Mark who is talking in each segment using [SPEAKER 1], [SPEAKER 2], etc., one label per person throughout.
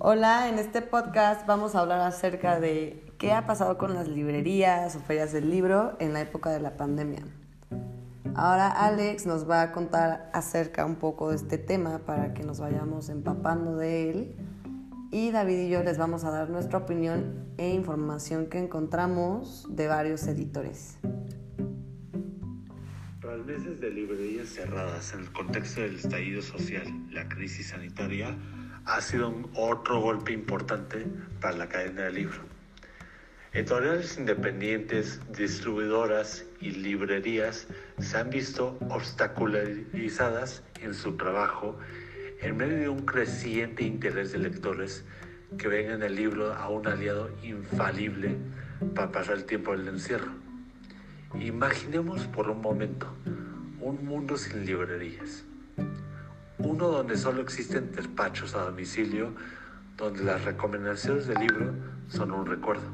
[SPEAKER 1] Hola, en este podcast vamos a hablar acerca de qué ha pasado con las librerías o ferias del libro en la época de la pandemia. Ahora Alex nos va a contar acerca un poco de este tema para que nos vayamos empapando de él y David y yo les vamos a dar nuestra opinión e información que encontramos de varios editores.
[SPEAKER 2] Tras meses de librerías cerradas en el contexto del estallido social, la crisis sanitaria ha sido otro golpe importante para la cadena del libro. Editoriales independientes, distribuidoras y librerías se han visto obstaculizadas en su trabajo en medio de un creciente interés de lectores que ven en el libro a un aliado infalible para pasar el tiempo del encierro. Imaginemos por un momento un mundo sin librerías uno donde solo existen despachos a domicilio, donde las recomendaciones del libro son un recuerdo,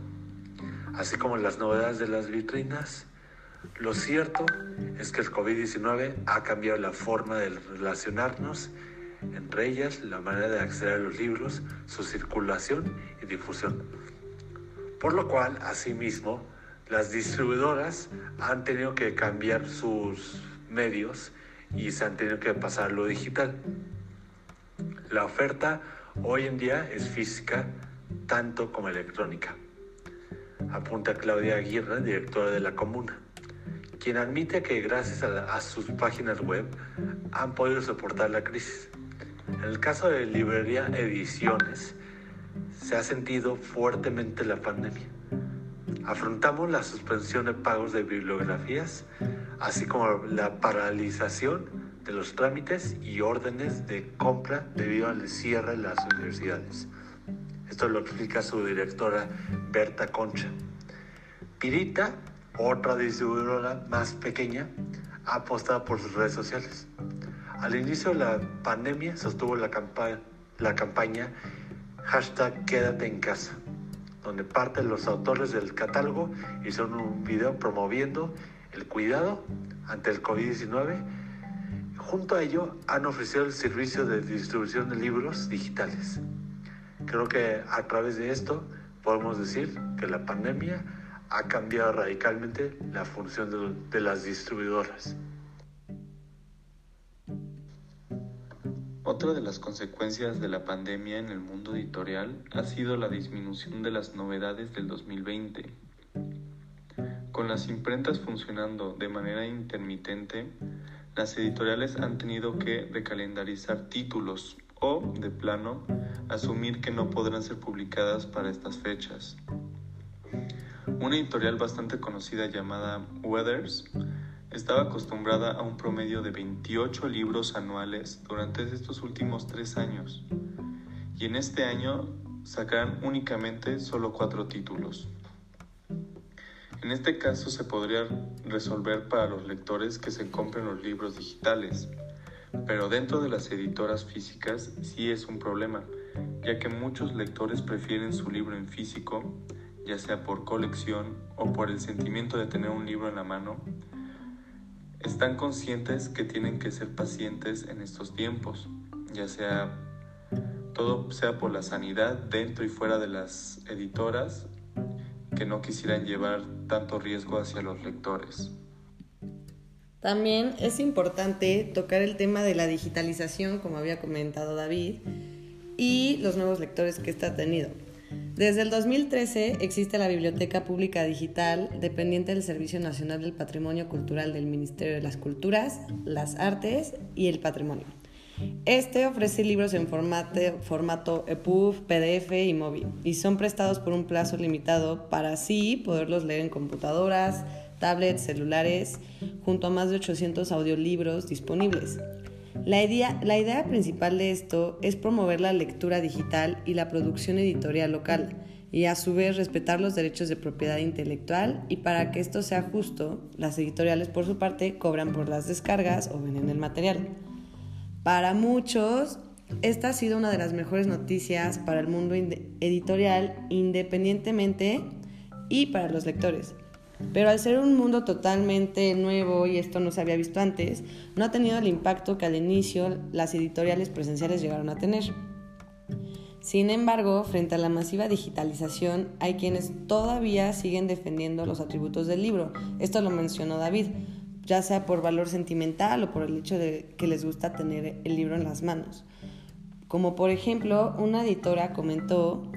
[SPEAKER 2] así como las novedades de las vitrinas. Lo cierto es que el COVID-19 ha cambiado la forma de relacionarnos, entre ellas la manera de acceder a los libros, su circulación y difusión. Por lo cual, asimismo, las distribuidoras han tenido que cambiar sus medios y se han tenido que pasar lo digital. La oferta hoy en día es física tanto como electrónica. Apunta Claudia Aguirre, directora de la comuna, quien admite que gracias a, a sus páginas web han podido soportar la crisis. En el caso de librería Ediciones, se ha sentido fuertemente la pandemia. Afrontamos la suspensión de pagos de bibliografías, así como la paralización de los trámites y órdenes de compra debido al cierre de las universidades. Esto lo explica su directora Berta Concha. Pirita, otra distribuidora más pequeña, ha apostado por sus redes sociales. Al inicio de la pandemia sostuvo la, campaña hashtag quédate en casa donde parte de los autores del catálogo hicieron un video promoviendo el cuidado ante el COVID-19. Junto a ello han ofrecido el servicio de distribución de libros digitales. Creo que a través de esto podemos decir que la pandemia ha cambiado radicalmente la función de las distribuidoras.
[SPEAKER 3] Otra de las consecuencias de la pandemia en el mundo editorial ha sido la disminución de las novedades del 2020. Con las imprentas funcionando de manera intermitente, las editoriales han tenido que recalendarizar títulos o, de plano, asumir que no podrán ser publicadas para estas fechas. Una editorial bastante conocida llamada Weathers estaba acostumbrada a un promedio de 28 libros anuales durante estos últimos tres años y en este año sacarán únicamente solo cuatro títulos. En este caso se podría resolver para los lectores que se compren los libros digitales, pero dentro de las editoras físicas sí es un problema, ya que muchos lectores prefieren su libro en físico, ya sea por colección o por el sentimiento de tener un libro en la mano, están conscientes que tienen que ser pacientes en estos tiempos, ya sea todo sea por la sanidad dentro y fuera de las editoras que no quisieran llevar tanto riesgo hacia los lectores.
[SPEAKER 1] También es importante tocar el tema de la digitalización, como había comentado David, y los nuevos lectores que está tenido. Desde el 2013 existe la Biblioteca Pública Digital, dependiente del Servicio Nacional del Patrimonio Cultural del Ministerio de las Culturas, las Artes y el Patrimonio. Este ofrece libros en formato, EPUB, PDF y móvil y son prestados por un plazo limitado para así poderlos leer en computadoras, tablets, celulares, junto a más de 800 audiolibros disponibles. La idea, la idea principal de esto es promover la lectura digital y la producción editorial local y a su vez respetar los derechos de propiedad intelectual y para que esto sea justo, las editoriales por su parte cobran por las descargas o venden el material. Para muchos, esta ha sido una de las mejores noticias para el mundo editorial independientemente y para los lectores. Pero al ser un mundo totalmente nuevo y esto no se había visto antes, no ha tenido el impacto que al inicio las editoriales presenciales llegaron a tener. Sin embargo, frente a la masiva digitalización, hay quienes todavía siguen defendiendo los atributos del libro. Esto lo mencionó David, ya sea por valor sentimental o por el hecho de que les gusta tener el libro en las manos. Como por ejemplo, una editora comentó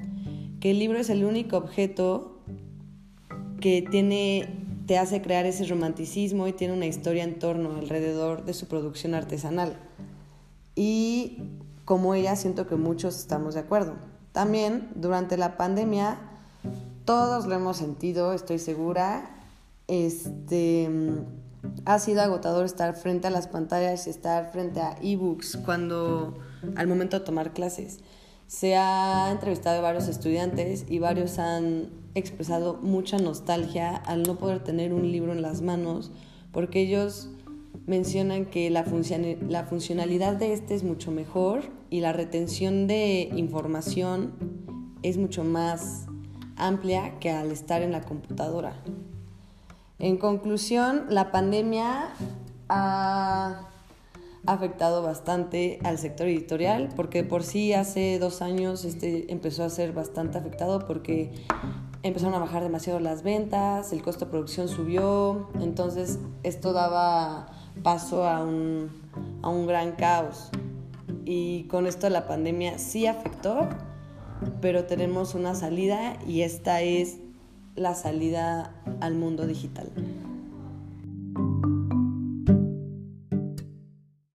[SPEAKER 1] que el libro es el único objeto que tiene, te hace crear ese romanticismo y tiene una historia en torno alrededor de su producción artesanal. Y como ella, siento que muchos estamos de acuerdo. También durante la pandemia, todos lo hemos sentido, estoy segura. Este, ha sido agotador estar frente a las pantallas y estar frente a ebooks cuando al momento de tomar clases. Se ha entrevistado a varios estudiantes y varios han expresado mucha nostalgia al no poder tener un libro en las manos porque ellos mencionan que la, la funcionalidad de este es mucho mejor y la retención de información es mucho más amplia que al estar en la computadora. En conclusión, la pandemia ha afectado bastante al sector editorial porque por sí hace dos años este empezó a ser bastante afectado porque empezaron a bajar demasiado las ventas, el costo de producción subió, entonces esto daba paso a un, a un gran caos. Y con esto la pandemia sí afectó, pero tenemos una salida y esta es la salida al mundo digital.